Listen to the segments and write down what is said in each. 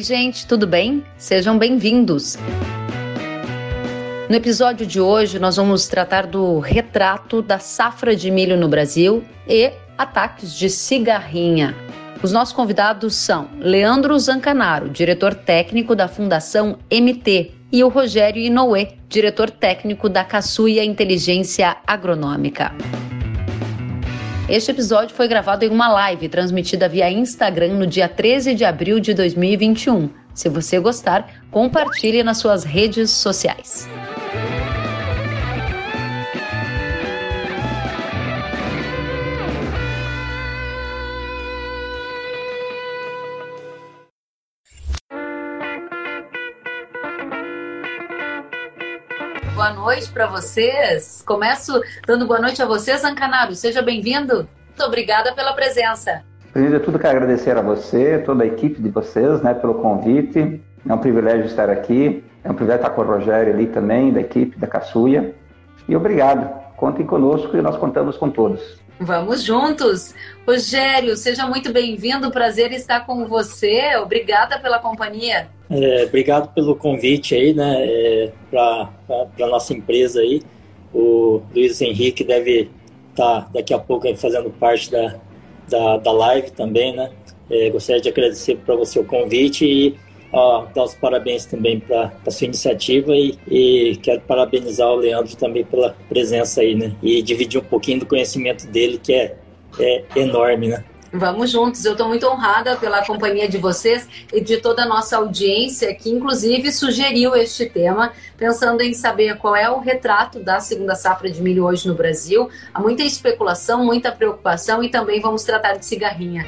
Oi, gente, tudo bem? Sejam bem-vindos. No episódio de hoje, nós vamos tratar do retrato da safra de milho no Brasil e ataques de cigarrinha. Os nossos convidados são Leandro Zancanaro, diretor técnico da Fundação MT, e o Rogério Inoue, diretor técnico da Caçuia Inteligência Agronômica. Este episódio foi gravado em uma live transmitida via Instagram no dia 13 de abril de 2021. Se você gostar, compartilhe nas suas redes sociais. Boa noite para vocês. Começo dando boa noite a vocês, Ancanaro. Seja bem-vindo. Muito obrigada pela presença. Primeiro de tudo, quero agradecer a você, toda a equipe de vocês, né, pelo convite. É um privilégio estar aqui. É um privilégio estar com o Rogério ali também, da equipe da Caçuia. E obrigado. Contem conosco e nós contamos com todos. Vamos juntos. Rogério, seja muito bem-vindo. Prazer estar com você. Obrigada pela companhia. É, obrigado pelo convite aí, né, é, para a nossa empresa aí. O Luiz Henrique deve estar tá daqui a pouco fazendo parte da, da, da live também, né. É, gostaria de agradecer para você o convite e ó, dar os parabéns também para a sua iniciativa e, e, quero parabenizar o Leandro também pela presença aí, né? E dividir um pouquinho do conhecimento dele, que é, é enorme, né? Vamos juntos. Eu estou muito honrada pela companhia de vocês e de toda a nossa audiência, que inclusive sugeriu este tema, pensando em saber qual é o retrato da segunda safra de milho hoje no Brasil. Há muita especulação, muita preocupação e também vamos tratar de cigarrinha.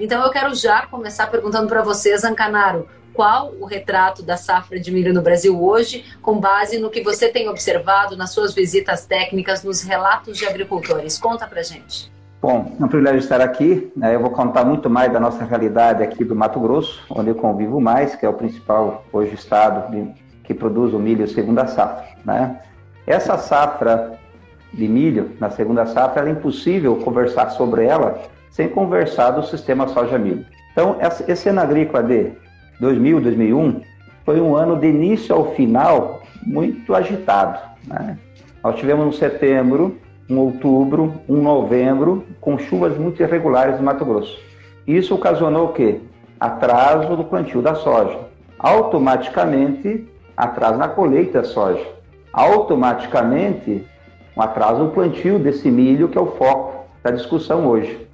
Então eu quero já começar perguntando para vocês, Ancanaro, qual o retrato da safra de milho no Brasil hoje, com base no que você tem observado nas suas visitas técnicas, nos relatos de agricultores? Conta para gente. Bom, é um privilégio estar aqui. Né? Eu vou contar muito mais da nossa realidade aqui do Mato Grosso, onde eu convivo mais, que é o principal hoje estado que produz o milho segunda safra. Né? Essa safra de milho, na segunda safra, é impossível conversar sobre ela sem conversar do sistema soja-milho. Então, esse ano agrícola de 2000, 2001 foi um ano de início ao final muito agitado. Né? Nós tivemos um setembro um outubro, um novembro, com chuvas muito irregulares no Mato Grosso. Isso ocasionou o quê? Atraso do plantio da soja. Automaticamente, atraso na colheita da soja. Automaticamente, um atraso no plantio desse milho, que é o foco da discussão hoje.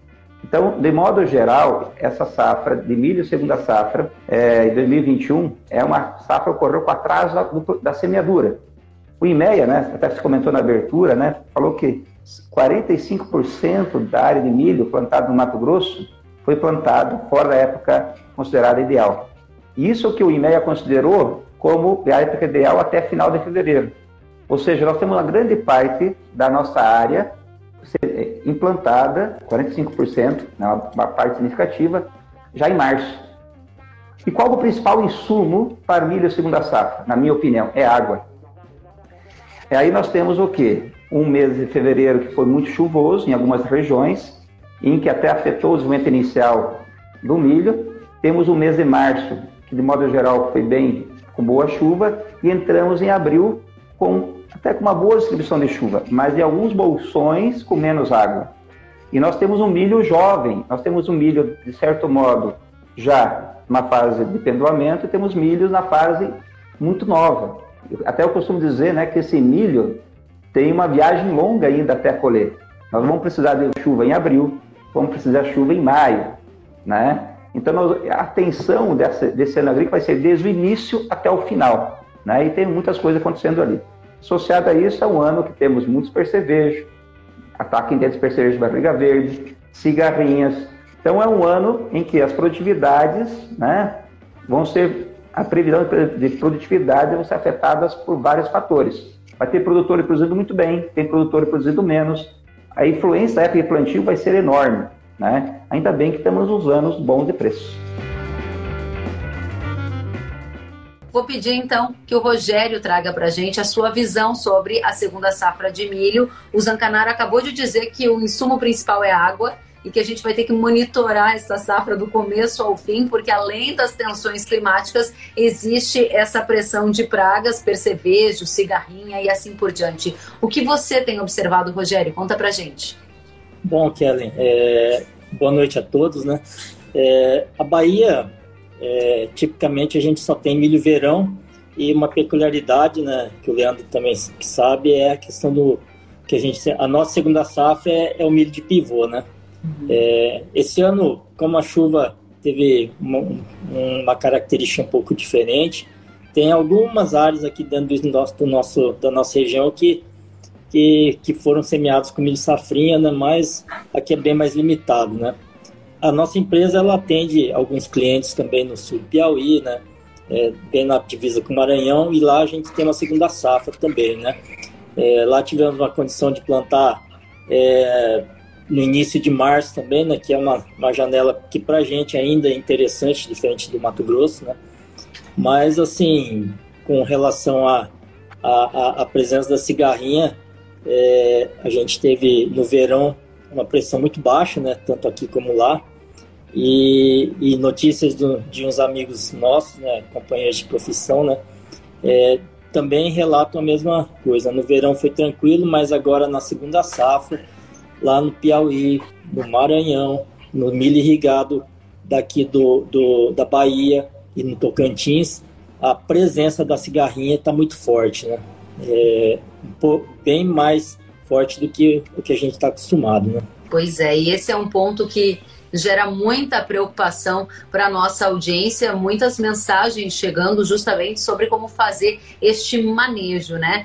Então, de modo geral, essa safra de milho segunda safra é, em 2021 é uma safra que ocorreu com atraso da semeadura. O IMEA, né, até se comentou na abertura, né, falou que 45% da área de milho plantada no Mato Grosso foi plantado fora da época considerada ideal. Isso que o IMEA considerou como a época ideal até final de fevereiro. Ou seja, nós temos uma grande parte da nossa área implantada, 45%, né, uma parte significativa, já em março. E qual o principal insumo para milho segunda safra? Na minha opinião, é água. E aí nós temos o quê? Um mês de fevereiro que foi muito chuvoso em algumas regiões, em que até afetou o desenvolvimento inicial do milho. Temos o mês de março, que de modo geral foi bem com boa chuva, e entramos em abril com até com uma boa distribuição de chuva, mas em alguns bolsões com menos água. E nós temos um milho jovem, nós temos um milho, de certo modo, já na fase de pendoamento, e temos milhos na fase muito nova. Até eu costumo dizer né, que esse milho tem uma viagem longa ainda até colher. Nós vamos precisar de chuva em abril, vamos precisar de chuva em maio, né? Então, a atenção desse ano agrícola vai ser desde o início até o final, né? E tem muitas coisas acontecendo ali. Associado a isso, é um ano que temos muitos percevejos, ataque intenso de percevejo de barriga verde, cigarrinhas. Então, é um ano em que as produtividades, né, vão ser a previsão de produtividade vão ser afetadas por vários fatores. Vai ter produtor produzindo muito bem, tem produtor produzindo menos. A influência da época de plantio vai ser enorme. Né? Ainda bem que temos uns anos bons de preço. Vou pedir então que o Rogério traga para gente a sua visão sobre a segunda safra de milho. O Zancanaro acabou de dizer que o insumo principal é água e que a gente vai ter que monitorar essa safra do começo ao fim, porque além das tensões climáticas, existe essa pressão de pragas, percevejo, cigarrinha e assim por diante. O que você tem observado, Rogério? Conta pra gente. Bom, Kellen, é... boa noite a todos, né? É... a Bahia, é... tipicamente a gente só tem milho verão e uma peculiaridade, né, que o Leandro também sabe, é a questão do que a gente a nossa segunda safra é, é o milho de pivô, né? Uhum. É, esse ano, como a chuva teve uma, uma, característica um pouco diferente, tem algumas áreas aqui dentro do nosso, do nosso da nossa região que, que, que foram semeados com milho safrinha, né? Mas aqui é bem mais limitado, né? A nossa empresa ela atende alguns clientes também no sul do Piauí, né? é, bem na divisa com o Maranhão, e lá a gente tem uma segunda safra também, né? É, lá tivemos uma condição de plantar é, no início de março também, né? Que é uma, uma janela que para a gente ainda é interessante, diferente do Mato Grosso, né? Mas, assim, com relação à a, a, a, presença da cigarrinha, é, a gente teve no verão uma pressão muito baixa, né? Tanto aqui como lá. E, e notícias do, de uns amigos nossos, né, companheiros de profissão, né, é, também relatam a mesma coisa. No verão foi tranquilo, mas agora na segunda safra, lá no Piauí, no Maranhão, no milho irrigado daqui do, do, da Bahia e no Tocantins, a presença da cigarrinha está muito forte, né? É, bem mais forte do que o que a gente está acostumado, né? Pois é, e esse é um ponto que gera muita preocupação para a nossa audiência, muitas mensagens chegando justamente sobre como fazer este manejo, né?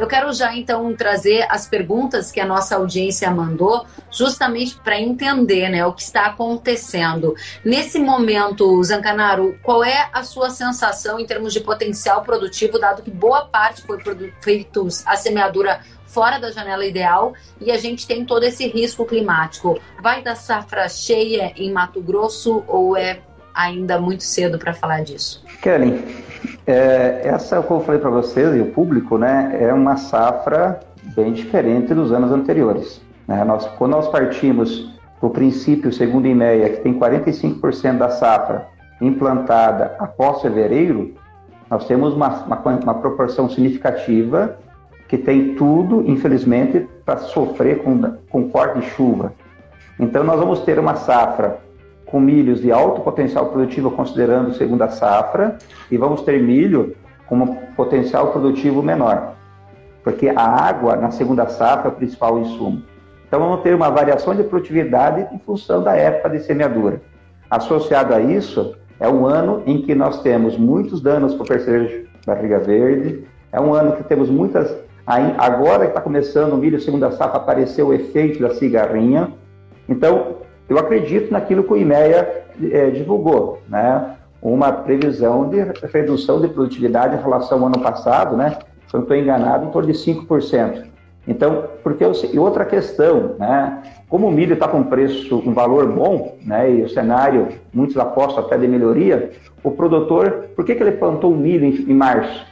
Eu quero já então trazer as perguntas que a nossa audiência mandou, justamente para entender né, o que está acontecendo. Nesse momento, Zancanaro, qual é a sua sensação em termos de potencial produtivo, dado que boa parte foi feita a semeadura fora da janela ideal e a gente tem todo esse risco climático. Vai dar safra cheia em Mato Grosso ou é ainda muito cedo para falar disso? Kelly, é, essa, como eu falei para vocês e o público, né, é uma safra bem diferente dos anos anteriores. Né? Nós, quando nós partimos do princípio, segundo o IMEA, que tem 45% da safra implantada após fevereiro, nós temos uma, uma, uma proporção significativa que tem tudo, infelizmente, para sofrer com, com corte de chuva. Então, nós vamos ter uma safra com milhos de alto potencial produtivo, considerando segunda safra, e vamos ter milho com um potencial produtivo menor, porque a água na segunda safra é o principal insumo. Então, vamos ter uma variação de produtividade em função da época de semeadura. Associado a isso, é um ano em que nós temos muitos danos para o percevejo barriga verde, é um ano que temos muitas Aí, agora que está começando o milho segunda safra, apareceu o efeito da cigarrinha. Então, eu acredito naquilo que o IMEA é, divulgou, né? Uma previsão de redução de produtividade em relação ao ano passado, né? Se eu não estou enganado, em torno de 5%. Então, porque eu, e outra questão, né? Como o milho está com preço, um valor bom, né? E o cenário, muitos apostam até de melhoria, o produtor, por que, que ele plantou o milho em, em março?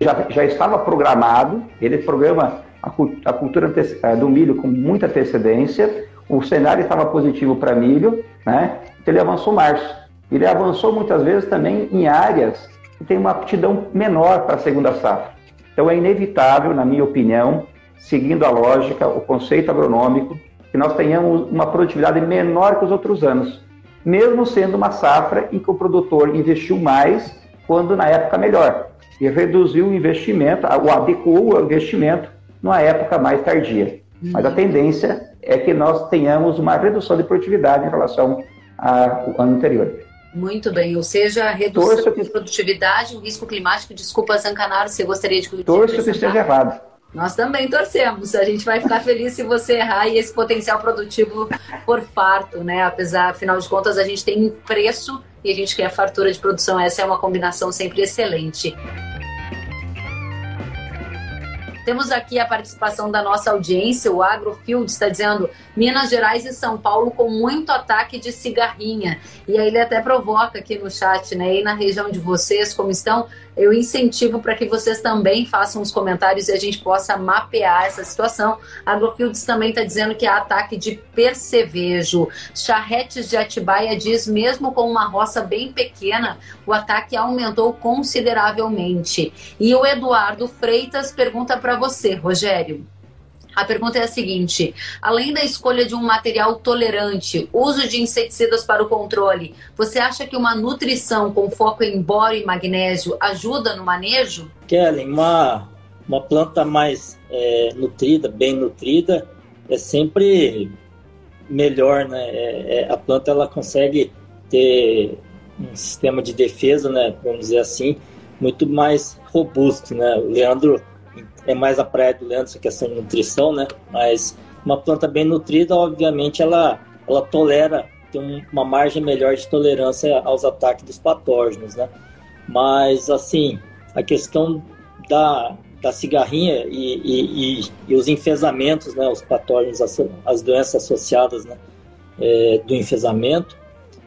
Já, já estava programado, ele programa a, a cultura eh, do milho com muita antecedência, o cenário estava positivo para milho, né? então ele avançou março. Ele avançou muitas vezes também em áreas que têm uma aptidão menor para a segunda safra. Então é inevitável, na minha opinião, seguindo a lógica, o conceito agronômico, que nós tenhamos uma produtividade menor que os outros anos, mesmo sendo uma safra em que o produtor investiu mais quando na época melhor e reduziu o investimento, o adequou o investimento numa época mais tardia. Uhum. Mas a tendência é que nós tenhamos uma redução de produtividade em relação ao ano anterior. Muito bem, ou seja, redução Torço de produtividade, o risco climático. Desculpa, Zancanaro, você gostaria de... Torço que esteja errado. Nós também torcemos. A gente vai ficar feliz se você errar e esse potencial produtivo por farto, né? Apesar, afinal de contas, a gente tem preço e a gente quer fartura de produção. Essa é uma combinação sempre excelente. Temos aqui a participação da nossa audiência, o Agrofield está dizendo Minas Gerais e São Paulo com muito ataque de cigarrinha. E aí ele até provoca aqui no chat, né? E na região de vocês, como estão? Eu incentivo para que vocês também façam os comentários e a gente possa mapear essa situação. Agrofields também está dizendo que há ataque de percevejo. Charretes de Atibaia diz, mesmo com uma roça bem pequena, o ataque aumentou consideravelmente. E o Eduardo Freitas pergunta para você, Rogério. A pergunta é a seguinte: além da escolha de um material tolerante, uso de inseticidas para o controle, você acha que uma nutrição com foco em boro e magnésio ajuda no manejo? Kellen, uma, uma planta mais é, nutrida, bem nutrida, é sempre melhor, né? É, é, a planta ela consegue ter um sistema de defesa, né? Vamos dizer assim, muito mais robusto, né? O Leandro é mais a praia do Leandro, essa questão de nutrição, né? Mas uma planta bem nutrida, obviamente, ela, ela tolera, tem uma margem melhor de tolerância aos ataques dos patógenos, né? Mas, assim, a questão da, da cigarrinha e, e, e, e os enfesamentos, né? Os patógenos, as, as doenças associadas né? É, do enfesamento,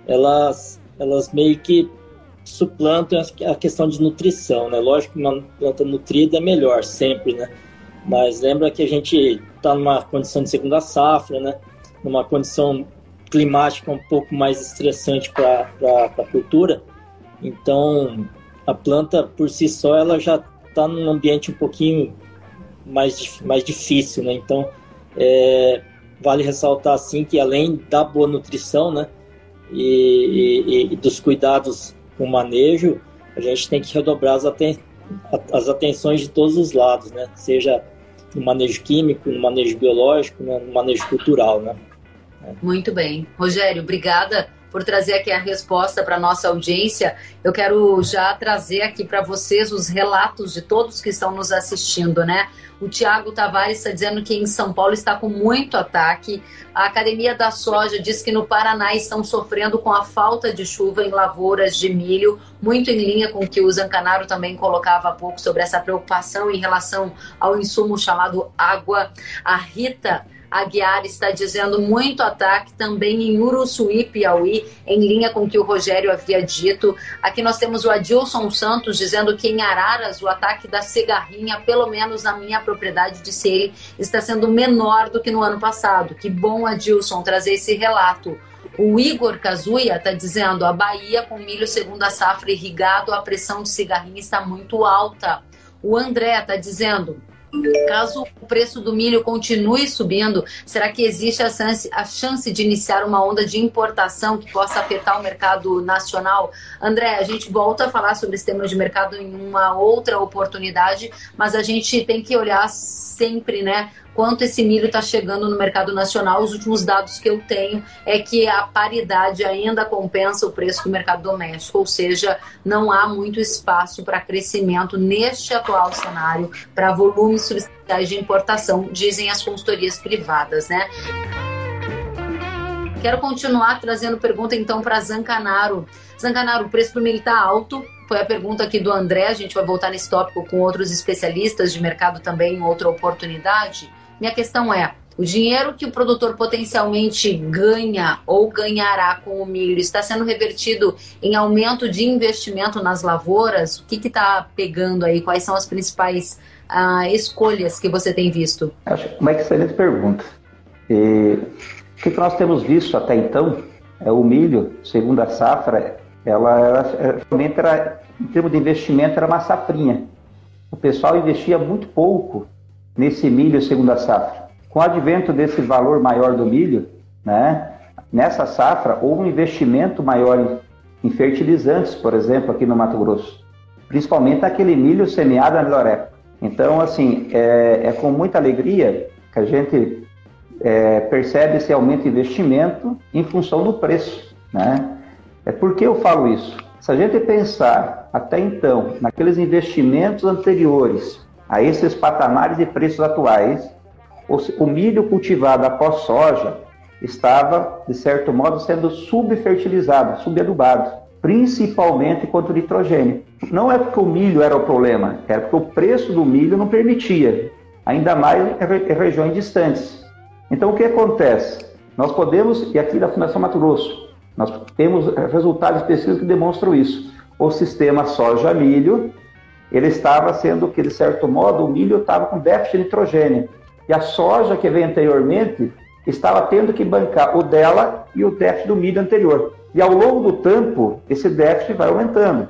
elas, elas meio que suplantam a questão de nutrição, né? Lógico que uma planta nutrida é melhor sempre, né? Mas lembra que a gente está numa condição de segunda safra, né? Numa condição climática um pouco mais estressante para a cultura. Então, a planta por si só ela já está num ambiente um pouquinho mais, mais difícil, né? Então, é, vale ressaltar assim que além da boa nutrição, né? E, e, e dos cuidados com manejo, a gente tem que redobrar as, aten as atenções de todos os lados, né? Seja no manejo químico, no manejo biológico, né? no manejo cultural, né? Muito bem. Rogério, obrigada por trazer aqui a resposta para nossa audiência. Eu quero já trazer aqui para vocês os relatos de todos que estão nos assistindo, né? O Tiago Tavares está dizendo que em São Paulo está com muito ataque. A Academia da Soja diz que no Paraná estão sofrendo com a falta de chuva em lavouras de milho, muito em linha com o que o Zancanaro também colocava há pouco sobre essa preocupação em relação ao insumo chamado água. A Rita Aguiar está dizendo muito ataque também em Uruçuí, Piauí, em linha com o que o Rogério havia dito. Aqui nós temos o Adilson Santos dizendo que em Araras o ataque da cigarrinha, pelo menos na minha propriedade de Sere, está sendo menor do que no ano passado. Que bom, Adilson, trazer esse relato. O Igor Kazuya está dizendo: a Bahia com milho segunda safra irrigado, a pressão de cigarrinha está muito alta. O André está dizendo: Caso o preço do milho continue subindo, será que existe a chance, a chance, de iniciar uma onda de importação que possa afetar o mercado nacional? André, a gente volta a falar sobre esse tema de mercado em uma outra oportunidade, mas a gente tem que olhar sempre, né, quanto esse milho está chegando no mercado nacional. Os últimos dados que eu tenho é que a paridade ainda compensa o preço do mercado doméstico, ou seja, não há muito espaço para crescimento neste atual cenário para volumes substanciais de importação, dizem as consultorias privadas, né? Quero continuar trazendo pergunta então para Zancanaro. Zancanaro, o preço do milho está alto, foi a pergunta aqui do André. A gente vai voltar nesse tópico com outros especialistas de mercado também em outra oportunidade. Minha questão é: o dinheiro que o produtor potencialmente ganha ou ganhará com o milho está sendo revertido em aumento de investimento nas lavouras? O que está pegando aí? Quais são as principais uh, escolhas que você tem visto? Acho uma excelente pergunta. E, o que nós temos visto até então é o milho, segundo a safra, ela, ela realmente era, em termos de investimento, era uma safrinha. O pessoal investia muito pouco nesse milho segunda safra. Com o advento desse valor maior do milho, né, nessa safra houve um investimento maior em, fertilizantes, por exemplo, aqui no Mato Grosso. Principalmente aquele milho semeado na melhor época. Então, assim, é, é com muita alegria que a gente é, percebe esse aumento de investimento em função do preço. Né? É por que eu falo isso? Se a gente pensar até então naqueles investimentos anteriores a esses patamares de preços atuais, o milho cultivado após soja estava, de certo modo, sendo subfertilizado, subadubado, principalmente contra o nitrogênio. Não é porque o milho era o problema, era porque o preço do milho não permitia, ainda mais em regiões distantes. Então, o que acontece? Nós podemos, e aqui da Fundação Mato Grosso, nós temos resultados específicos que demonstram isso. O sistema soja-milho ele estava sendo que, de certo modo, o milho estava com déficit nitrogênio. E a soja que veio anteriormente estava tendo que bancar o dela e o déficit do milho anterior. E ao longo do tempo, esse déficit vai aumentando.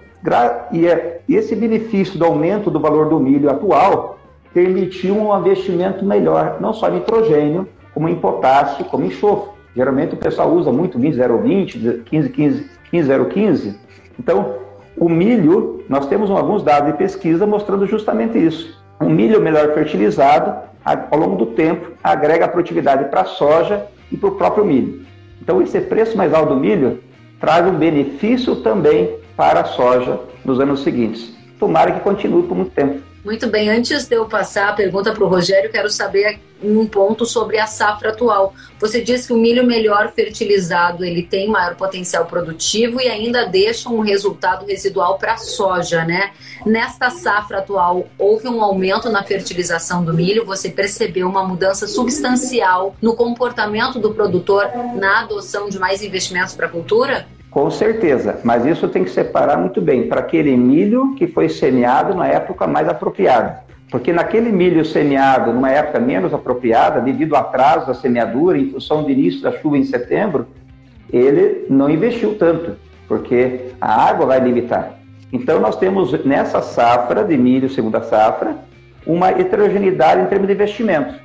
E é esse benefício do aumento do valor do milho atual permitiu um investimento melhor, não só em nitrogênio, como em potássio, como em enxofre. Geralmente o pessoal usa muito milho 020, 15, 15, 15, 015. Então, o milho, nós temos alguns dados de pesquisa mostrando justamente isso. O milho melhor fertilizado, ao longo do tempo, agrega produtividade para a soja e para o próprio milho. Então, esse preço mais alto do milho traz um benefício também para a soja nos anos seguintes. Tomara que continue por muito tempo. Muito bem, antes de eu passar a pergunta para o Rogério, quero saber um ponto sobre a safra atual. Você disse que o milho melhor fertilizado ele tem maior potencial produtivo e ainda deixa um resultado residual para a soja, né? Nesta safra atual, houve um aumento na fertilização do milho? Você percebeu uma mudança substancial no comportamento do produtor na adoção de mais investimentos para a cultura? Com certeza, mas isso tem que separar muito bem para aquele milho que foi semeado na época mais apropriada. Porque naquele milho semeado numa época menos apropriada, devido ao atraso da semeadura, em função do início da chuva em setembro, ele não investiu tanto, porque a água vai limitar. Então nós temos nessa safra de milho, segunda safra, uma heterogeneidade em termos de investimento.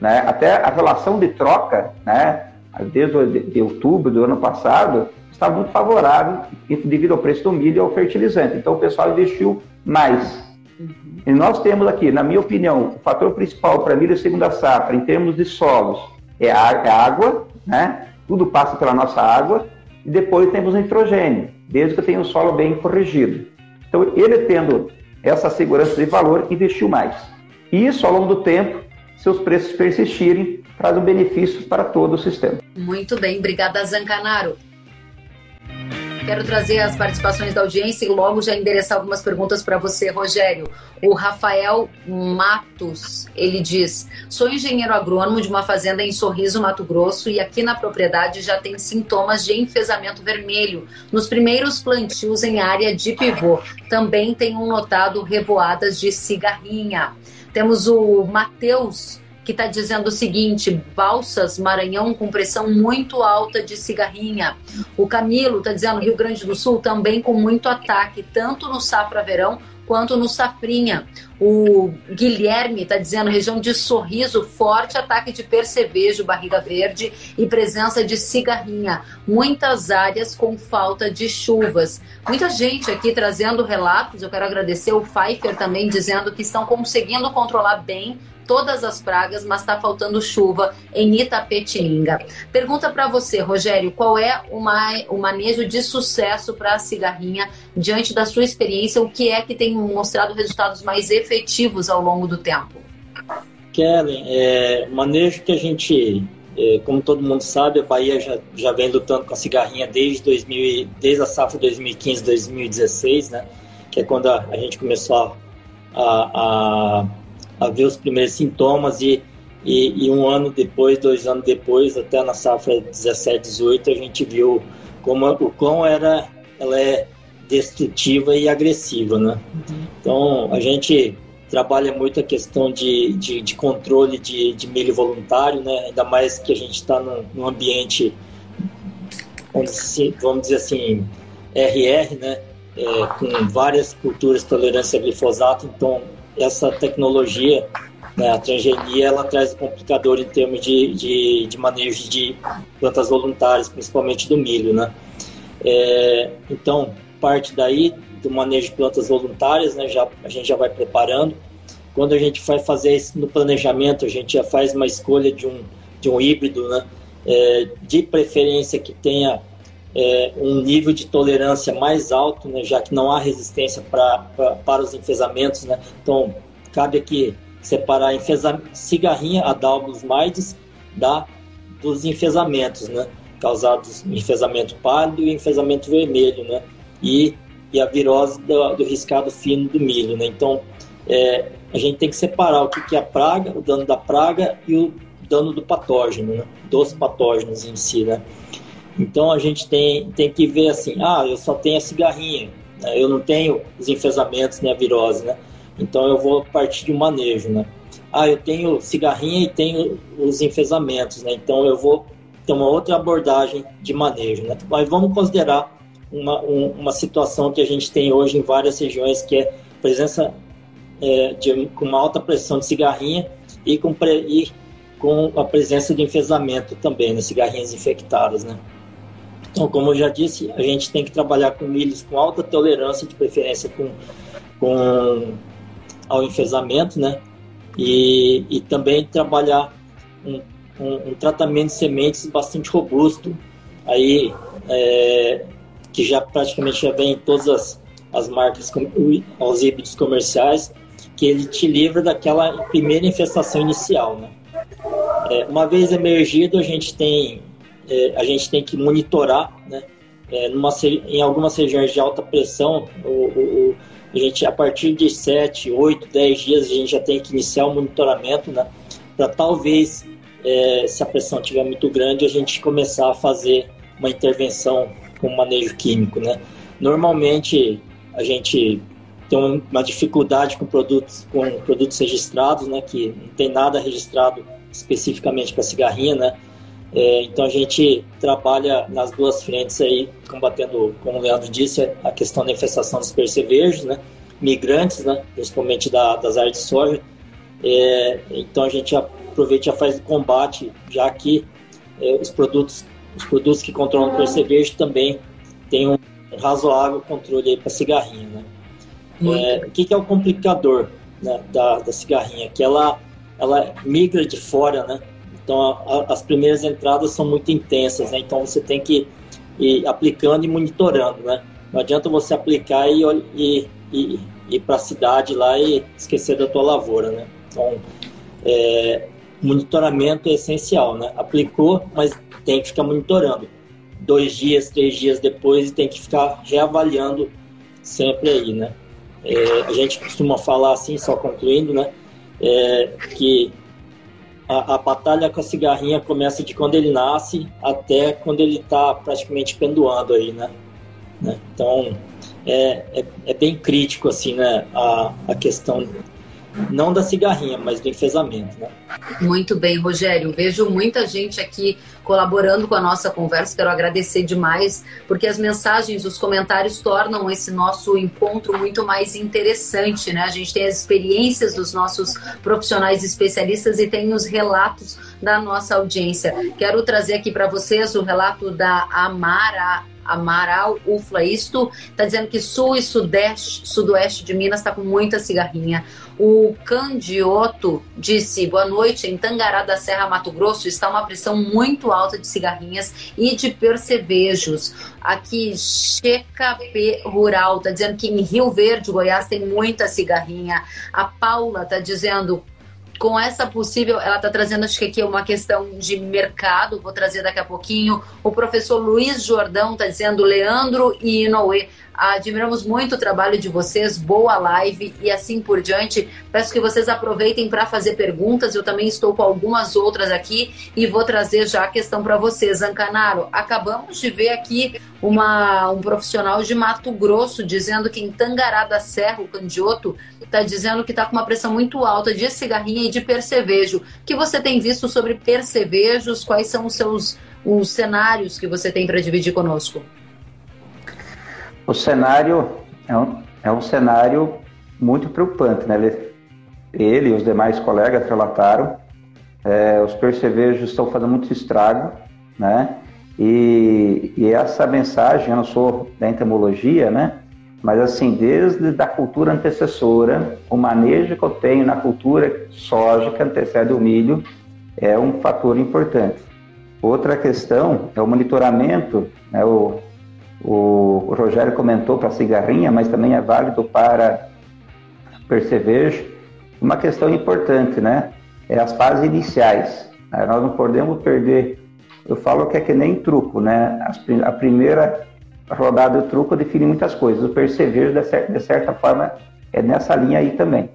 Né? Até a relação de troca, né? desde de outubro do ano passado, está muito favorável devido ao preço do milho e ao fertilizante. Então o pessoal investiu mais. Uhum. E nós temos aqui, na minha opinião, o fator principal para milho segunda safra, em termos de solos, é a, é a água, né? Tudo passa pela nossa água. E depois temos nitrogênio, desde que tenha um solo bem corrigido. Então ele tendo essa segurança de valor, investiu mais. E isso, ao longo do tempo, se os preços persistirem, traz um benefício para todo o sistema. Muito bem, obrigada Zancanaro. Quero trazer as participações da audiência e logo já endereçar algumas perguntas para você, Rogério. O Rafael Matos, ele diz: Sou engenheiro agrônomo de uma fazenda em Sorriso, Mato Grosso, e aqui na propriedade já tem sintomas de enfesamento vermelho nos primeiros plantios em área de pivô. Também tenho notado revoadas de cigarrinha. Temos o Matheus que está dizendo o seguinte: Balsas, Maranhão, com pressão muito alta de cigarrinha. O Camilo está dizendo Rio Grande do Sul também com muito ataque, tanto no Safra Verão quanto no Safrinha. O Guilherme está dizendo região de Sorriso, forte ataque de percevejo, barriga verde e presença de cigarrinha. Muitas áreas com falta de chuvas. Muita gente aqui trazendo relatos. Eu quero agradecer o Pfeiffer também dizendo que estão conseguindo controlar bem todas as pragas, mas está faltando chuva em Itapetininga. Pergunta para você, Rogério, qual é o manejo de sucesso para a cigarrinha diante da sua experiência? O que é que tem mostrado resultados mais efetivos ao longo do tempo? Kellen, é, manejo que a gente, é, como todo mundo sabe, a Bahia já, já vem lutando com a cigarrinha desde, 2000, desde a safra 2015-2016, né? Que é quando a, a gente começou a, a a ver os primeiros sintomas e, e, e, um ano depois, dois anos depois, até na safra 17, 18, a gente viu como o cão era, ela é destrutiva e agressiva, né? Uhum. Então, a gente trabalha muito a questão de, de, de controle de, de, milho voluntário, né? Ainda mais que a gente está num, num, ambiente, onde, vamos dizer assim, RR, né? É, com várias culturas tolerância a glifosato, então essa tecnologia, né, a transgenia, ela traz complicador em termos de, de, de manejo de plantas voluntárias, principalmente do milho, né? É, então, parte daí do manejo de plantas voluntárias, né, já, a gente já vai preparando. Quando a gente vai fazer isso no planejamento, a gente já faz uma escolha de um, de um híbrido, né, é, de preferência que tenha é, um nível de tolerância mais alto, né, já que não há resistência pra, pra, para os enfesamentos. Né? Então, cabe aqui separar enfesa, cigarrinha, adalbus maides, da, dos enfesamentos, né? causados enfesamento pálido e enfesamento vermelho, né? e, e a virose do, do riscado fino do milho. Né? Então, é, a gente tem que separar o que, que é a praga, o dano da praga e o dano do patógeno, né? dos patógenos em si. Né? Então a gente tem, tem que ver assim, ah, eu só tenho a cigarrinha, Né? Eu não tenho os enfesamentos nem a virose, né? Então eu vou partir de um manejo, né? Ah, eu tenho cigarrinha e tenho os enfesamentos, né? Então eu vou ter uma outra abordagem de manejo, né? Mas vamos considerar uma, um, uma situação que a gente tem hoje em várias regiões, que é presença é, de, com uma alta pressão de cigarrinha e com, pre, e com a presença de enfesamento também, né? cigarrinhas infectadas, né? Então, como eu já disse, a gente tem que trabalhar com milhos com alta tolerância, de preferência com, com ao enfesamento, né? E, e também trabalhar um, um, um tratamento de sementes bastante robusto, aí é, que já praticamente já vem em todas as, as marcas, os híbridos comerciais, que ele te livra daquela primeira infestação inicial, né? É, uma vez emergido, a gente tem é, a gente tem que monitorar, né? É, numa, em algumas regiões de alta pressão, o, o, a gente a partir de 7, 8, 10 dias a gente já tem que iniciar o monitoramento, né? Para talvez, é, se a pressão estiver muito grande, a gente começar a fazer uma intervenção com manejo químico, né? Normalmente a gente tem uma dificuldade com produtos com produtos registrados, né? Que não tem nada registrado especificamente para cigarrinha, né? É, então a gente trabalha nas duas frentes aí, combatendo, como o Leandro disse, a questão da infestação dos percevejos, né? Migrantes, né? Principalmente da, das áreas de soja. É, então a gente aproveita e já faz o combate, já que é, os produtos os produtos que controlam o percevejo também têm um razoável controle aí para cigarrinha, né? É, o que, que, é o complicador né, da, da cigarrinha? Que ela, ela migra de fora, né? Então a, a, as primeiras entradas são muito intensas, né? Então você tem que ir aplicando e monitorando, né? Não adianta você aplicar e, e, e ir para a cidade lá e esquecer da tua lavoura, né? Então, é, monitoramento é essencial, né? Aplicou, mas tem que ficar monitorando. Dois dias, três dias depois, tem que ficar reavaliando sempre aí, né? É, a gente costuma falar assim, só concluindo, né? É, que a, a, batalha com a cigarrinha começa de quando ele nasce até quando ele está praticamente pendoando aí, né? né? Então, é, é, é, bem crítico, assim, né? A, a questão não da cigarrinha, mas do enfesamento. Né? Muito bem, Rogério. Vejo muita gente aqui colaborando com a nossa conversa. Quero agradecer demais, porque as mensagens, os comentários tornam esse nosso encontro muito mais interessante, né? A gente tem as experiências dos nossos profissionais especialistas e tem os relatos da nossa audiência. Quero trazer aqui para vocês o relato da Amara Amaral Ufla. Isto está dizendo que sul e sudeste, sudoeste de Minas está com muita cigarrinha. O Candioto disse: boa noite. Em Tangará da Serra, Mato Grosso, está uma pressão muito alta de cigarrinhas e de percevejos. Aqui, Checa P Rural está dizendo que em Rio Verde, Goiás, tem muita cigarrinha. A Paula está dizendo: com essa possível, ela está trazendo, acho que aqui é uma questão de mercado, vou trazer daqui a pouquinho. O professor Luiz Jordão está dizendo, Leandro e Inoue, Admiramos muito o trabalho de vocês, boa live e assim por diante. Peço que vocês aproveitem para fazer perguntas. Eu também estou com algumas outras aqui e vou trazer já a questão para vocês. Ancanaro, acabamos de ver aqui uma, um profissional de Mato Grosso dizendo que em Tangará da Serra, o Candioto, está dizendo que está com uma pressão muito alta de cigarrinha e de percevejo. O que você tem visto sobre percevejos? Quais são os seus os cenários que você tem para dividir conosco? O cenário é um, é um cenário muito preocupante, né? Ele, ele e os demais colegas relataram, é, os percevejos estão fazendo muito estrago, né? E, e, essa mensagem, eu não sou da entomologia, né? Mas assim, desde da cultura antecessora, o manejo que eu tenho na cultura soja que antecede o milho é um fator importante. Outra questão é o monitoramento, né? O, o, Rogério comentou para cigarrinha, mas também é válido para percevejo. Uma questão importante, né? É as fases iniciais. Né? Nós não podemos perder. Eu falo que é que nem truco, né? a primeira rodada do truco define muitas coisas. O percevejo, de certa, de certa forma, é nessa linha aí também.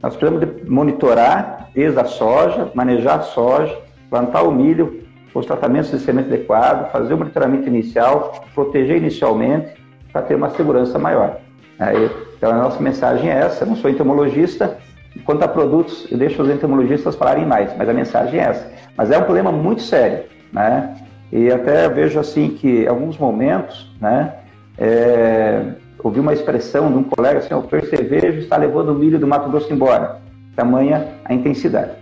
Nós precisamos monitorar desde a soja, manejar a soja, plantar o milho, os tratamentos de semente adequado, fazer o monitoramento inicial, proteger inicialmente para ter uma segurança maior. Aí, então a nossa mensagem é essa. Eu não sou entomologista. Quanto a produtos, eu deixo os entomologistas falarem mais, mas a mensagem é essa. Mas é um problema muito sério, né? E até vejo assim que em alguns momentos, né? É, ouvi uma expressão de um colega assim: o percevejo está levando o milho do Mato Grosso embora. Tamanha a intensidade.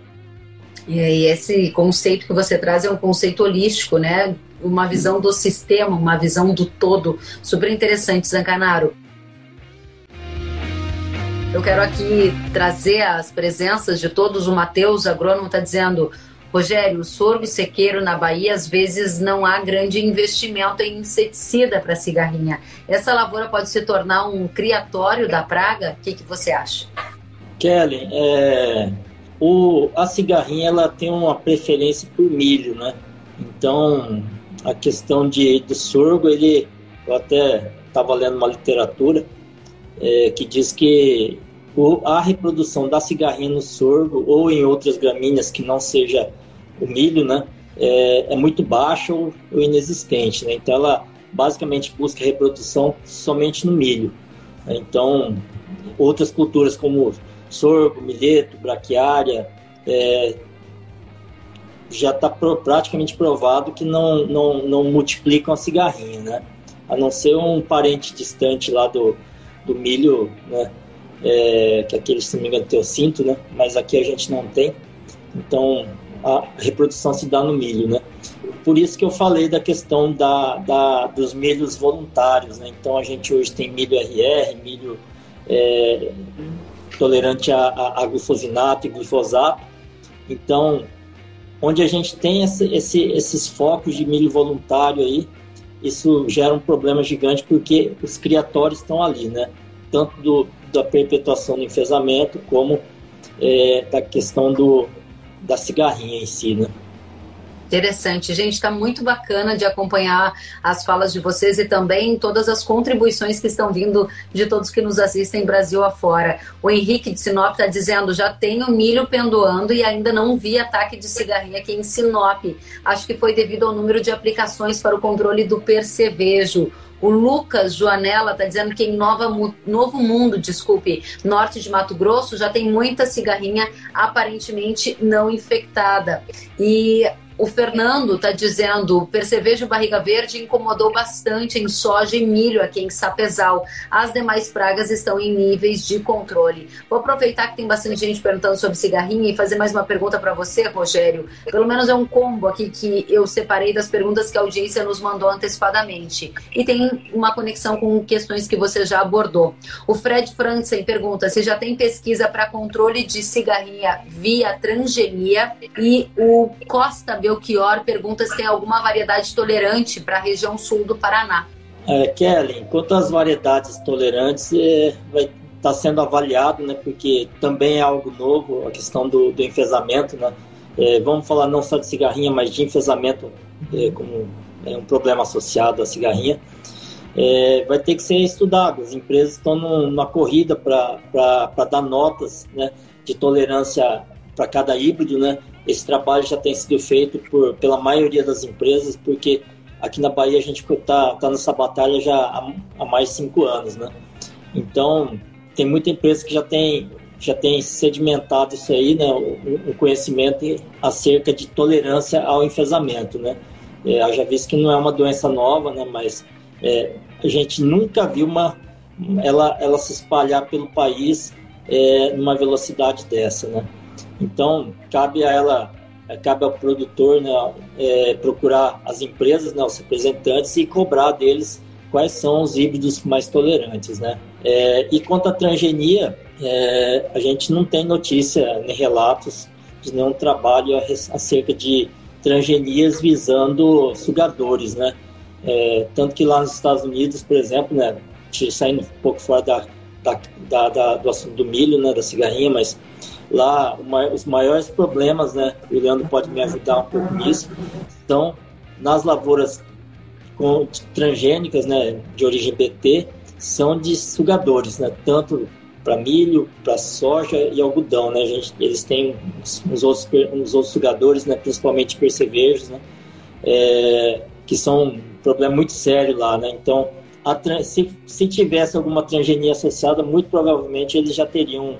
E aí esse conceito que você traz é um conceito holístico, né? Uma visão do sistema, uma visão do todo. Super interessante, Zancanaro. Eu quero aqui trazer as presenças de todos. O Matheus, agrônomo, está dizendo: Rogério, sorgo sequeiro na Bahia, às vezes não há grande investimento em inseticida para cigarrinha. Essa lavoura pode se tornar um criatório da praga? O que, que você acha? Kelly, é, o, a cigarrinha ela tem uma preferência por milho, né? Então, a questão de, do sorgo, ele, eu até estava lendo uma literatura é, que diz que o, a reprodução da cigarrinha no sorgo ou em outras gramíneas que não seja o milho, né? É, é muito baixa ou, ou inexistente, né? Então, ela basicamente busca reprodução somente no milho. Então, outras culturas como sorgo, milheto, braquiária, é, já está praticamente provado que não, não, não multiplicam a cigarrinha, né? A não ser um parente distante lá do, do milho, né? É, que aquele, se não me engano, teocinto, né? Mas aqui a gente não tem. Então, a reprodução se dá no milho, né? Por isso que eu falei da questão da, da dos milhos voluntários, né? Então, a gente hoje tem milho RR, milho... É, tolerante a, a, a glufosinato e glifosato. Então, onde a gente tem esse, esse, esses focos de milho voluntário aí, isso gera um problema gigante porque os criatórios estão ali, né? Tanto do, da perpetuação do enfesamento como é, da questão do, da cigarrinha em si, né? Interessante, gente, está muito bacana de acompanhar as falas de vocês e também todas as contribuições que estão vindo de todos que nos assistem Brasil afora. O Henrique de Sinop está dizendo: já tenho milho pendoando e ainda não vi ataque de cigarrinha aqui em Sinop. Acho que foi devido ao número de aplicações para o controle do percevejo. O Lucas Joanella está dizendo que em Nova, Novo Mundo, desculpe, norte de Mato Grosso, já tem muita cigarrinha aparentemente não infectada. E o Fernando está dizendo: percevejo barriga verde incomodou bastante em soja e milho aqui em Sapezal. As demais pragas estão em níveis de controle. Vou aproveitar que tem bastante gente perguntando sobre cigarrinha e fazer mais uma pergunta para você, Rogério. Pelo menos é um combo aqui que eu separei das perguntas que a audiência nos mandou antecipadamente. E tem uma conexão com questões que você já abordou. O Fred Franzen pergunta se já tem pesquisa para controle de cigarrinha via transgenia e o Costa Belchior pergunta se tem alguma variedade tolerante para a região sul do Paraná. É, Kelly, quanto às variedades tolerantes, é, vai estar tá sendo avaliado, né, porque também é algo novo, a questão do, do enfesamento, né, é, vamos falar não só de cigarrinha, mas de enfesamento é, como é um problema associado à cigarrinha, é, vai ter que ser estudado. As empresas estão numa corrida para dar notas né, de tolerância para cada híbrido, né? Esse trabalho já tem sido feito por, pela maioria das empresas, porque aqui na Bahia a gente está tá nessa batalha já há, há, mais de cinco anos, né? Então, tem muita empresa que já tem, já tem sedimentado isso aí, né? O, o conhecimento acerca de tolerância ao enfesamento, né? É, já visto que não é uma doença nova, né? Mas é, a gente nunca viu uma, ela, ela se espalhar pelo país é, numa velocidade dessa, né? Então, cabe a ela, cabe ao produtor né, é, procurar as empresas, né, os representantes e cobrar deles quais são os híbridos mais tolerantes, né? É, e quanto à transgenia, é, a gente não tem notícia nem relatos de nenhum trabalho acerca de transgenias visando sugadores, né? É, tanto que lá nos Estados Unidos, por exemplo, né, saindo um pouco fora da, da, da do assunto do milho, né, da cigarrinha, mas lá os maiores problemas, né? O Leandro pode me ajudar um pouco nisso. Então, nas lavouras com, transgênicas, né, de origem BT, são de sugadores, né? Tanto para milho, para soja e algodão, né? Gente, eles têm uns outros, uns outros sugadores, né? Principalmente percevejos, né? É, que são um problema muito sério lá, né? Então, se, se tivesse alguma transgenia associada, muito provavelmente eles já teriam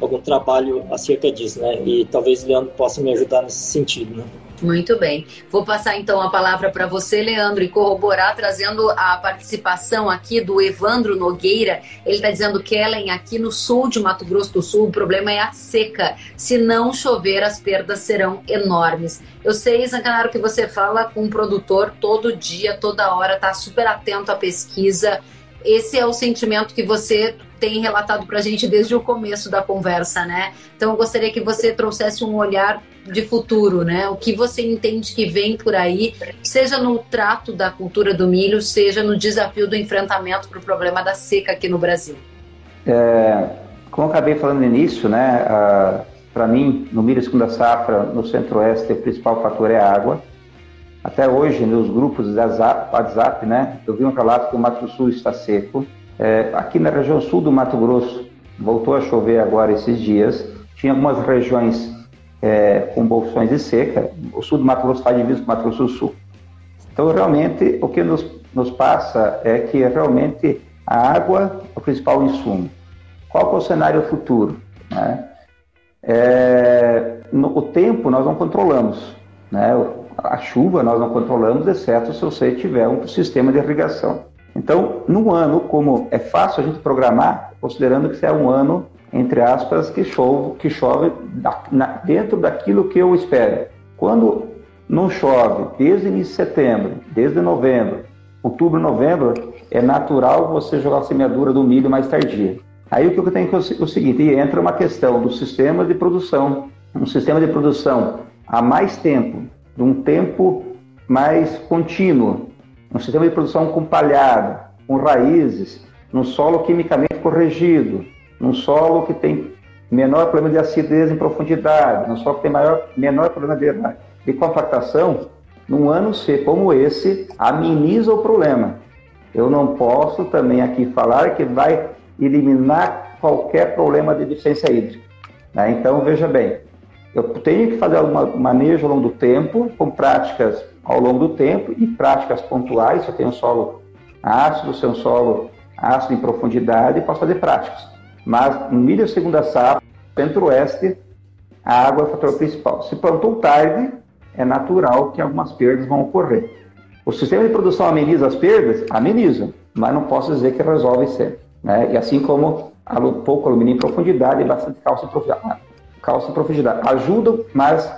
algum trabalho acerca disso, né? E talvez o Leandro possa me ajudar nesse sentido, né? Muito bem. Vou passar então a palavra para você, Leandro, e corroborar trazendo a participação aqui do Evandro Nogueira. Ele está dizendo, Kellen, aqui no sul de Mato Grosso do Sul, o problema é a seca. Se não chover, as perdas serão enormes. Eu sei, Zancanaro, que você fala com o produtor todo dia, toda hora, está super atento à pesquisa. Esse é o sentimento que você tem relatado para a gente desde o começo da conversa, né? Então, eu gostaria que você trouxesse um olhar de futuro, né? O que você entende que vem por aí, seja no trato da cultura do milho, seja no desafio do enfrentamento para o problema da seca aqui no Brasil. É, como acabei falando no início, né? Para mim, no milho segunda safra, no centro-oeste, o principal fator é a água. Até hoje, nos grupos de WhatsApp, né? Eu vi um relato que o Mato Sul está seco. É, aqui na região sul do Mato Grosso, voltou a chover agora esses dias. Tinha algumas regiões é, com bolsões de seca. O sul do Mato Grosso está dividido com o Mato Grosso do Sul. Então, realmente, o que nos, nos passa é que realmente a água é o principal insumo. Qual é o cenário futuro? Né? É, no, o tempo nós não controlamos. Né? A chuva nós não controlamos, exceto se você tiver um sistema de irrigação. Então, num ano, como é fácil a gente programar, considerando que é um ano entre aspas, que chove, que chove dentro daquilo que eu espero. Quando não chove desde início de setembro, desde novembro, outubro, novembro, é natural você jogar a semeadura do milho mais tardia. Aí o que eu tenho que é o seguinte, entra uma questão do sistema de produção, um sistema de produção há mais tempo, de um tempo mais contínuo, um sistema de produção com palhada, com raízes, num solo quimicamente corrigido, num solo que tem menor problema de acidez em profundidade, num solo que tem maior, menor problema de, de compactação, num ano seco como esse, ameniza o problema. Eu não posso também aqui falar que vai eliminar qualquer problema de deficiência hídrica. Né? Então, veja bem, eu tenho que fazer um manejo ao longo do tempo, com práticas ao longo do tempo e práticas pontuais. Se eu tenho um solo ácido, se é um solo ácido em profundidade, posso fazer práticas. Mas no milho segunda safra, centro-oeste, a água é o fator principal. Se plantou tarde, é natural que algumas perdas vão ocorrer. O sistema de produção ameniza as perdas? Ameniza, mas não posso dizer que resolve sempre. Né? E assim como pouco alumínio em profundidade e bastante cálcio em profundidade. Em profundidade. Ajudam, mas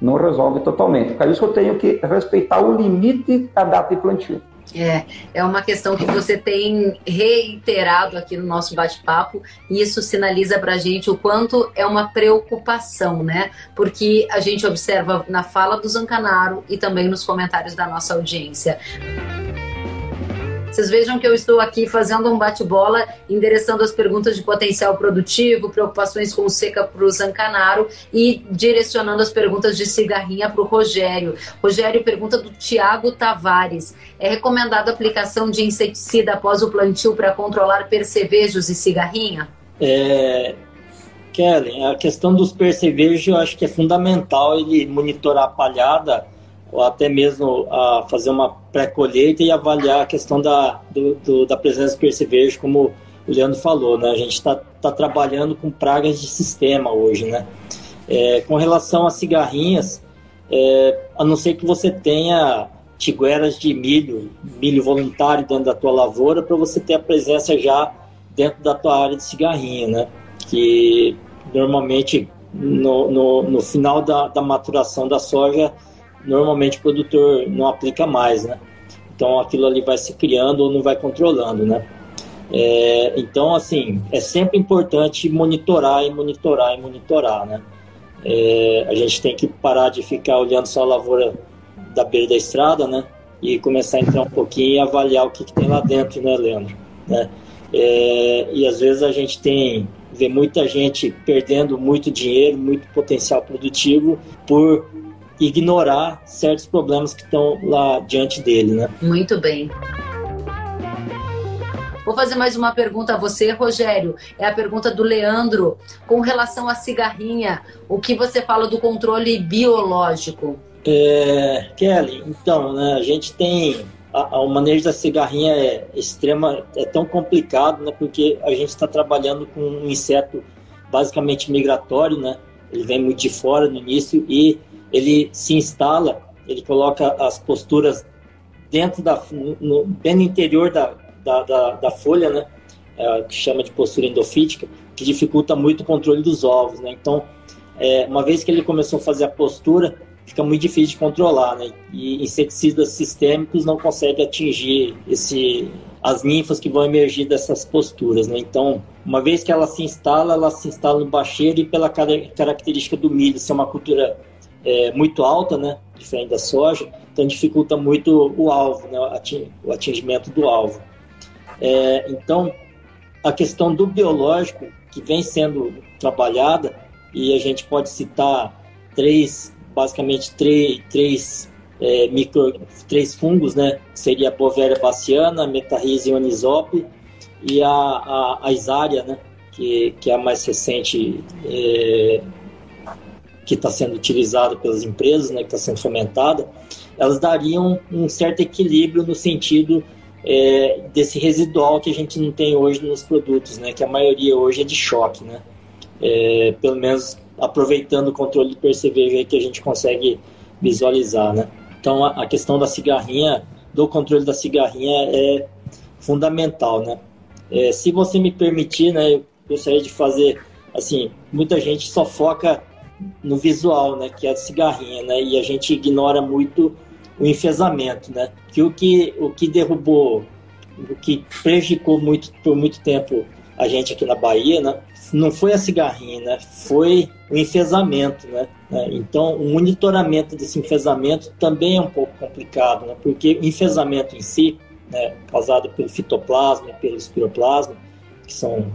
não resolve totalmente. Por isso eu tenho que respeitar o limite da data de plantio. É, é uma questão que você tem reiterado aqui no nosso bate-papo e isso sinaliza para a gente o quanto é uma preocupação, né? Porque a gente observa na fala do Zancanaro e também nos comentários da nossa audiência. Vocês vejam que eu estou aqui fazendo um bate-bola, endereçando as perguntas de potencial produtivo, preocupações com seca para o Zancanaro e direcionando as perguntas de cigarrinha para o Rogério. Rogério pergunta do Tiago Tavares: é recomendada aplicação de inseticida após o plantio para controlar percevejos e cigarrinha? É, Kellen, a questão dos percevejos eu acho que é fundamental ele monitorar a palhada ou até mesmo a fazer uma pré-colheita e avaliar a questão da, do, do, da presença de percevejo, como o Leandro falou, né? A gente está tá trabalhando com pragas de sistema hoje, né? É, com relação às cigarrinhas, é, a não ser que você tenha tigueras de milho, milho voluntário dentro da tua lavoura, para você ter a presença já dentro da tua área de cigarrinha, né? Que normalmente no, no, no final da, da maturação da soja normalmente o produtor não aplica mais, né? Então aquilo ali vai se criando ou não vai controlando, né? É, então, assim, é sempre importante monitorar e monitorar e monitorar, né? É, a gente tem que parar de ficar olhando só a lavoura da beira da estrada, né? E começar a entrar um pouquinho e avaliar o que, que tem lá dentro, né, Leandro? Né? É, e às vezes a gente tem vê muita gente perdendo muito dinheiro, muito potencial produtivo por ignorar certos problemas que estão lá diante dele, né? Muito bem. Vou fazer mais uma pergunta a você, Rogério. É a pergunta do Leandro com relação à cigarrinha. O que você fala do controle biológico? É, Kelly, então, né, a gente tem a, o manejo da cigarrinha é extrema, é tão complicado, né? Porque a gente está trabalhando com um inseto basicamente migratório, né? Ele vem muito de fora no início e ele se instala, ele coloca as posturas dentro da, no, bem no interior da, da, da, da folha, né? É, que chama de postura endofítica, que dificulta muito o controle dos ovos, né? Então, é, uma vez que ele começou a fazer a postura, fica muito difícil de controlar, né? E inseticidas sistêmicos não conseguem atingir esse as ninfas que vão emergir dessas posturas, né? Então, uma vez que ela se instala, ela se instala no bacheiro e pela característica do milho ser uma cultura é, muito alta, né? Diferente da soja, então dificulta muito o alvo, né? O atingimento do alvo. É, então, a questão do biológico que vem sendo trabalhada e a gente pode citar três basicamente três, três, é, micro, três fungos, né? Seria a Bovéria baciana, Metarrhizium anisop e a, a, a Isária, né? Que, que é a mais recente é, que está sendo utilizada pelas empresas, né? Que está sendo fomentada. Elas dariam um certo equilíbrio no sentido é, desse residual que a gente não tem hoje nos produtos, né? Que a maioria hoje é de choque, né? É, pelo menos aproveitando o controle de percevejo que a gente consegue visualizar, né? Então a, a questão da cigarrinha, do controle da cigarrinha é fundamental, né? É, se você me permitir, né, eu gostaria de fazer, assim, muita gente só foca no visual, né, que é a cigarrinha, né, e a gente ignora muito o enfesamento, né, que o que o que derrubou, o que prejudicou muito por muito tempo a gente aqui na Bahia, né, não foi a cigarrinha, né? Foi o enfesamento, né? É, então, o monitoramento desse enfesamento também é um pouco complicado, né? Porque o enfesamento em si, né, causado pelo fitoplasma, pelo espiroplasma, que são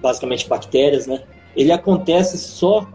basicamente bactérias, né? Ele acontece só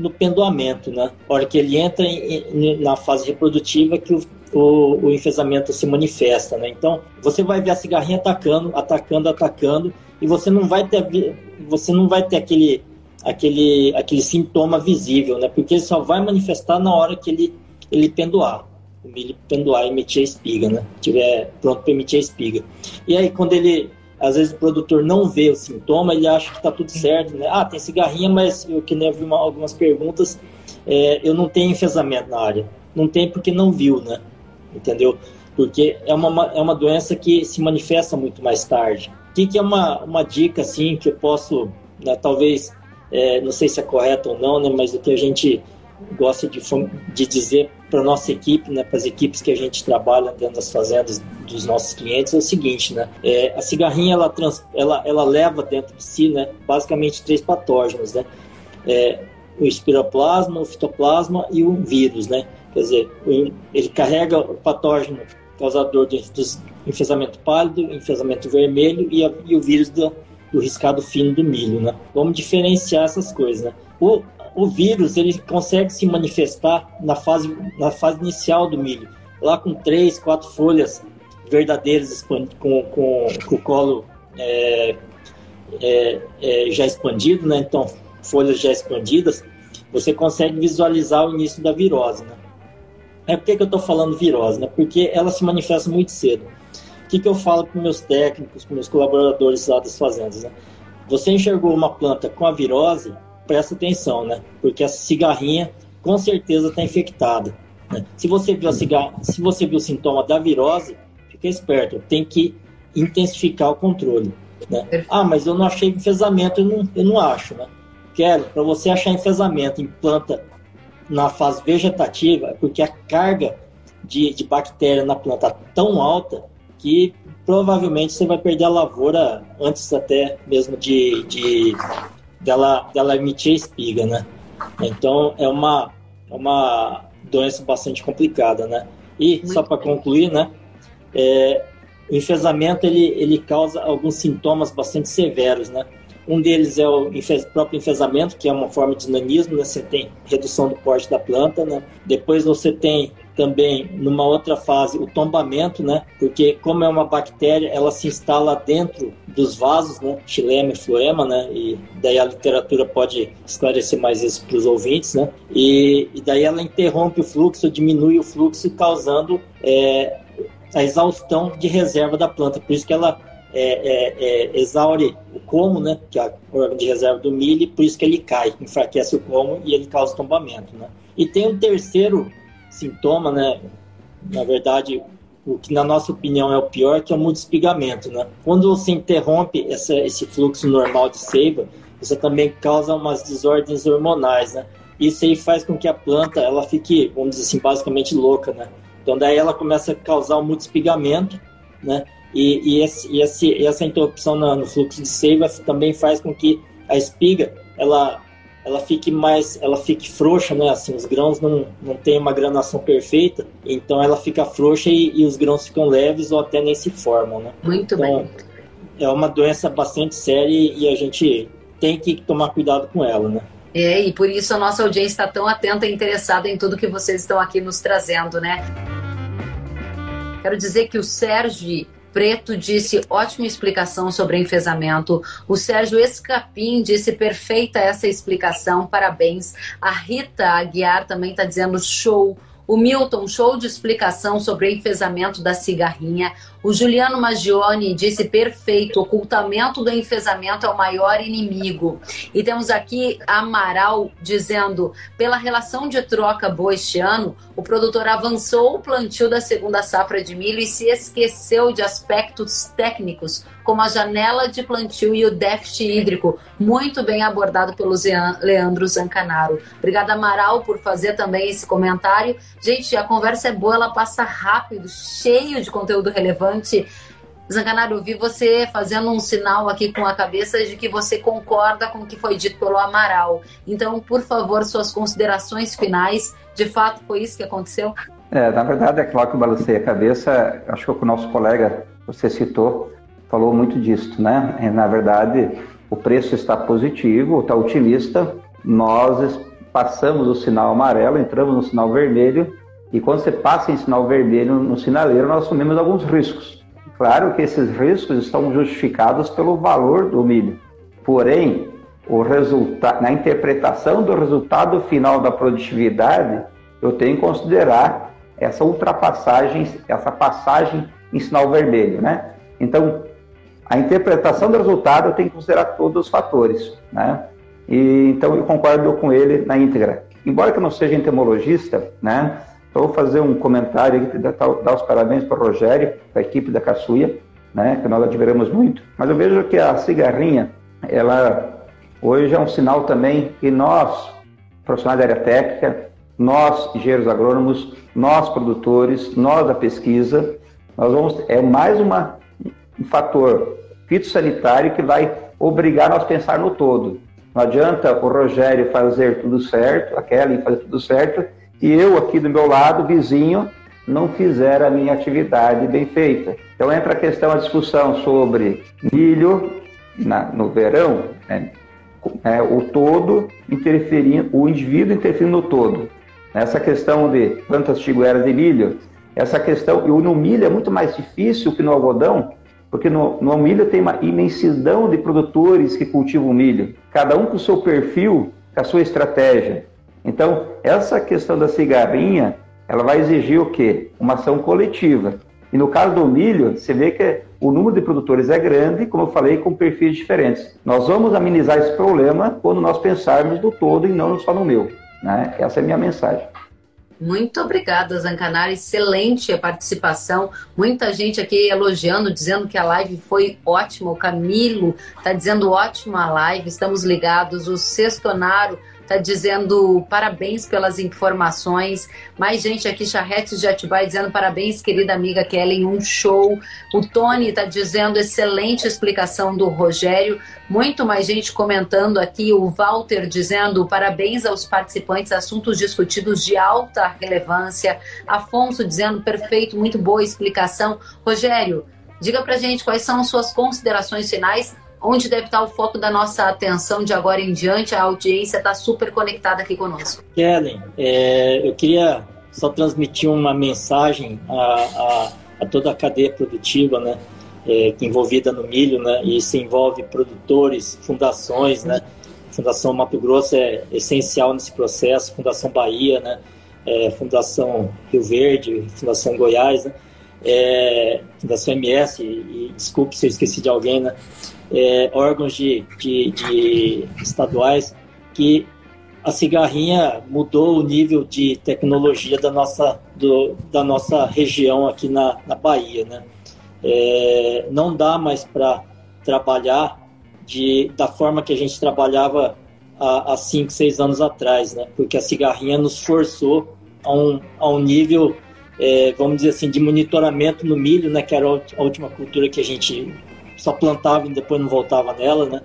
no pendoamento, né? A hora que ele entra em, na fase reprodutiva que o, o, o, enfesamento se manifesta, né? Então, você vai ver a cigarrinha atacando, atacando, atacando, e você não vai ter você não vai ter aquele aquele aquele sintoma visível, né? Porque ele só vai manifestar na hora que ele ele pendoar, o milho pendoar e emitir a espiga, né? Tiver pronto para emitir a espiga. E aí quando ele às vezes o produtor não vê o sintoma, ele acha que está tudo certo, né? Ah, tem cigarrinha, mas eu que nem eu vi uma, algumas perguntas, é, eu não tenho enfesamento na área. Não tem porque não viu, né? Entendeu? Porque é uma, é uma doença que se manifesta muito mais tarde. O que, que é uma, uma dica assim que eu posso, né, talvez, é, não sei se é correto ou não, né, mas o que a gente gosta de, de dizer para nossa equipe, né, para as equipes que a gente trabalha dentro das fazendas dos nossos clientes é o seguinte, né, é, a cigarrinha ela, trans, ela, ela leva dentro de si, né, basicamente três patógenos, né, é, o espiroplasma, o fitoplasma e o vírus, né, quer dizer, ele carrega o patógeno causador dos enfesamento pálido, enfesamento vermelho e, a, e o vírus do, do, riscado fino do milho, né? Vamos diferenciar essas coisas, né? O, o vírus, ele consegue se manifestar na fase, na fase inicial do milho, lá com três, quatro folhas verdadeiras com, com, com o colo é, é, é, já expandido, né? Então, folhas já expandidas, você consegue visualizar o início da virose, né? É por que, que eu estou falando virose, né? Porque ela se manifesta muito cedo que, que eu falo para meus técnicos, para meus colaboradores lá das fazendas? Né? Você enxergou uma planta com a virose, presta atenção, né? Porque essa cigarrinha com certeza está infectada. Né? Se você viu a cigarra, se você viu o sintoma da virose, fica esperto, tem que intensificar o controle. Né? Ah, mas eu não achei enfesamento, eu não, eu não acho, né? Quero, para você achar enfesamento em planta na fase vegetativa, é porque a carga de, de bactéria na planta está tão alta que provavelmente você vai perder a lavoura antes até mesmo de, de dela, dela emitir espiga, né? Então é uma, é uma doença bastante complicada, né? E Muito só para concluir, né? É, o enfesamento ele, ele causa alguns sintomas bastante severos, né? Um deles é o próprio enfesamento, que é uma forma de nanismo, né? Você tem redução do porte da planta, né? Depois você tem também numa outra fase o tombamento, né? Porque como é uma bactéria, ela se instala dentro dos vasos, né? Xilema e floema, né? E daí a literatura pode esclarecer mais isso para os ouvintes, né? E, e, daí ela interrompe o fluxo, diminui o fluxo, causando é, a exaustão de reserva da planta. Por isso que ela é, é, é, exaure o como, né, que é o órgão de reserva do milho, e por isso que ele cai, enfraquece o como e ele causa tombamento. Né? E tem um terceiro sintoma, né, na verdade, o que na nossa opinião é o pior, que é o multispigamento. Né? Quando você interrompe essa, esse fluxo normal de seiva, você também causa umas desordens hormonais, né? Isso aí faz com que a planta ela fique, vamos dizer assim, basicamente louca, né? Então daí ela começa a causar um multispigamento, né? E, e, esse, e esse, essa interrupção no, no fluxo de seiva também faz com que a espiga ela ela fique mais, ela fique frouxa, né? Assim, os grãos não, não têm uma granação perfeita, então ela fica frouxa e, e os grãos ficam leves ou até nem se formam, né? Muito então, bem. É uma doença bastante séria e a gente tem que tomar cuidado com ela, né? É, e por isso a nossa audiência está tão atenta e interessada em tudo que vocês estão aqui nos trazendo, né? Quero dizer que o Sérgio Preto disse ótima explicação sobre enfesamento. O Sérgio Escapim disse perfeita essa explicação, parabéns. A Rita Aguiar também está dizendo show. O Milton, show de explicação sobre enfesamento da cigarrinha. O Juliano Magione disse perfeito, ocultamento do enfesamento é o maior inimigo. E temos aqui Amaral dizendo, pela relação de troca boa este ano, o produtor avançou o plantio da segunda safra de milho e se esqueceu de aspectos técnicos, como a janela de plantio e o déficit hídrico, muito bem abordado pelo Leandro Zancanaro. Obrigada, Amaral, por fazer também esse comentário. Gente, a conversa é boa, ela passa rápido, cheio de conteúdo relevante relevante. Eu vi você fazendo um sinal aqui com a cabeça de que você concorda com o que foi dito pelo Amaral. Então, por favor, suas considerações finais. De fato, foi isso que aconteceu? É, na verdade, é claro que eu balancei a cabeça. Acho que o nosso colega, você citou, falou muito disso, né? Na verdade, o preço está positivo, está otimista. Nós passamos o sinal amarelo, entramos no sinal vermelho e quando você passa em sinal vermelho no sinaleiro, nós assumimos alguns riscos. Claro que esses riscos estão justificados pelo valor do milho. Porém, o na interpretação do resultado final da produtividade, eu tenho que considerar essa ultrapassagem, essa passagem em sinal vermelho, né? Então, a interpretação do resultado eu tenho que considerar todos os fatores, né? E, então, eu concordo com ele na íntegra. Embora que eu não seja entomologista, né? Então, vou fazer um comentário aqui, dar os parabéns para o Rogério, para a equipe da Caçuia, né, que nós admiramos muito. Mas eu vejo que a cigarrinha, ela hoje é um sinal também que nós, profissionais da área técnica, nós, engenheiros agrônomos, nós, produtores, nós da pesquisa, nós vamos, é mais uma, um fator fitossanitário que vai obrigar nós a pensar no todo. Não adianta o Rogério fazer tudo certo, a Kelly fazer tudo certo, e eu aqui do meu lado, vizinho, não fizer a minha atividade bem feita. Então entra a questão, a discussão sobre milho na, no verão, né? é, o todo interferindo, o indivíduo interferindo no todo. Essa questão de plantas tigueras de milho, essa questão, e no milho é muito mais difícil que no algodão, porque no, no milho tem uma imensidão de produtores que cultivam milho, cada um com o seu perfil, com a sua estratégia. Então, essa questão da cigarrinha, ela vai exigir o quê? Uma ação coletiva. E no caso do milho, você vê que o número de produtores é grande, como eu falei, com perfis diferentes. Nós vamos amenizar esse problema quando nós pensarmos do todo e não só no meu. Né? Essa é a minha mensagem. Muito obrigada, Zancanara. Excelente a participação. Muita gente aqui elogiando, dizendo que a live foi ótima. O Camilo está dizendo ótima a live. Estamos ligados. O Sextonaro tá dizendo parabéns pelas informações. Mais gente aqui, Charrete de Atibaia, dizendo parabéns, querida amiga Kellen, um show. O Tony tá dizendo excelente explicação do Rogério. Muito mais gente comentando aqui. O Walter dizendo parabéns aos participantes, assuntos discutidos de alta relevância. Afonso dizendo perfeito, muito boa explicação. Rogério, diga pra gente quais são suas considerações finais onde deve estar o foco da nossa atenção de agora em diante. A audiência está super conectada aqui conosco. Kellen, é, eu queria só transmitir uma mensagem a, a, a toda a cadeia produtiva, né? É, envolvida no milho, né? E isso envolve produtores, fundações, né? Fundação Mato Grosso é essencial nesse processo, Fundação Bahia, né? É, Fundação Rio Verde, Fundação Goiás, né? é, da CMS, e, e, desculpe se eu esqueci de alguém, né? É, órgãos de, de, de estaduais que a cigarrinha mudou o nível de tecnologia da nossa, do, da nossa região aqui na, na Bahia, né? É, não dá mais para trabalhar de, da forma que a gente trabalhava há, há cinco, seis anos atrás, né? Porque a cigarrinha nos forçou a um, a um nível, é, vamos dizer assim, de monitoramento no milho, né? Que era a última cultura que a gente só plantava e depois não voltava nela, né?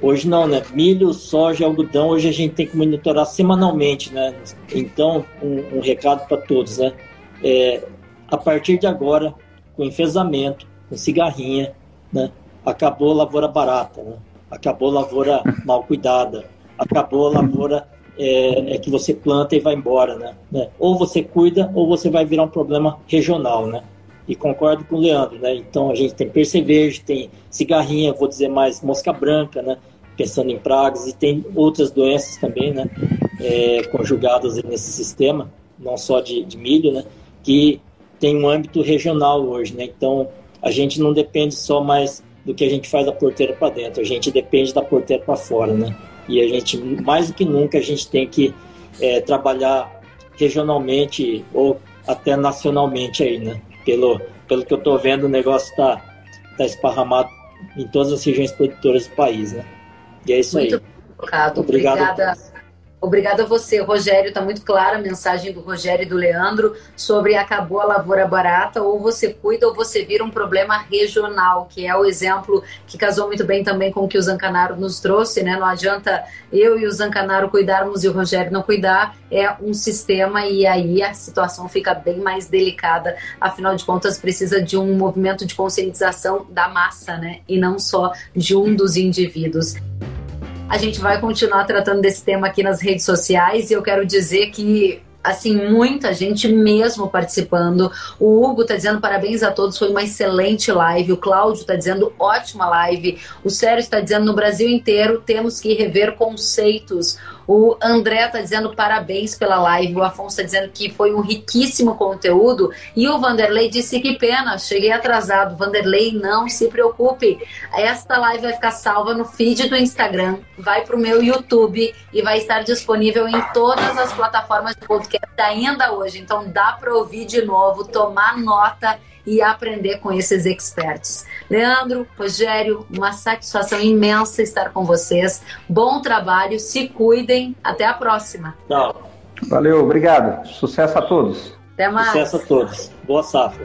Hoje não, né? Milho, soja, algodão, hoje a gente tem que monitorar semanalmente, né? Então, um, um recado para todos, né? É, a partir de agora, com enfesamento, com cigarrinha, né? Acabou a lavoura barata, né? Acabou a lavoura mal cuidada, acabou a lavoura é, é, que você planta e vai embora, né? né? Ou você cuida, ou você vai virar um problema regional, né? E concordo com o Leandro, né? Então a gente tem percevejo, tem cigarrinha, vou dizer mais mosca branca, né? Pensando em pragas e tem outras doenças também, né? É, conjugadas nesse sistema, não só de, de, milho, né? Que tem um âmbito regional hoje, né? Então a gente não depende só mais do que a gente faz da porteira para dentro, a gente depende da porteira para fora, né? E a gente mais do que nunca a gente tem que é, trabalhar regionalmente ou até nacionalmente aí, né? Pelo, pelo que eu estou vendo, o negócio está tá esparramado em todas as regiões produtoras do país, né? E é isso Muito aí. Obrigado. Obrigada. Obrigada a você, Rogério. Está muito clara a mensagem do Rogério e do Leandro sobre acabou a lavoura barata, ou você cuida ou você vira um problema regional, que é o exemplo que casou muito bem também com o que o Zancanaro nos trouxe, né? Não adianta eu e o Zancanaro cuidarmos e o Rogério não cuidar, é um sistema e aí a situação fica bem mais delicada. Afinal de contas, precisa de um movimento de conscientização da massa, né? E não só de um dos indivíduos. A gente vai continuar tratando desse tema aqui nas redes sociais e eu quero dizer que assim, muita gente mesmo participando. O Hugo tá dizendo parabéns a todos, foi uma excelente live. O Cláudio tá dizendo ótima live. O Sérgio está dizendo no Brasil inteiro temos que rever conceitos. O André tá dizendo parabéns pela live. O Afonso tá dizendo que foi um riquíssimo conteúdo. E o Vanderlei disse que pena, cheguei atrasado. Vanderlei, não se preocupe. Esta live vai ficar salva no feed do Instagram, vai pro meu YouTube e vai estar disponível em todas as plataformas de podcast ainda hoje. Então dá para ouvir de novo, tomar nota e aprender com esses experts. Leandro, Rogério, uma satisfação imensa estar com vocês. Bom trabalho, se cuidem. Até a próxima. Tchau. Valeu, obrigado. Sucesso a todos. Até mais. Sucesso a todos. Boa safra.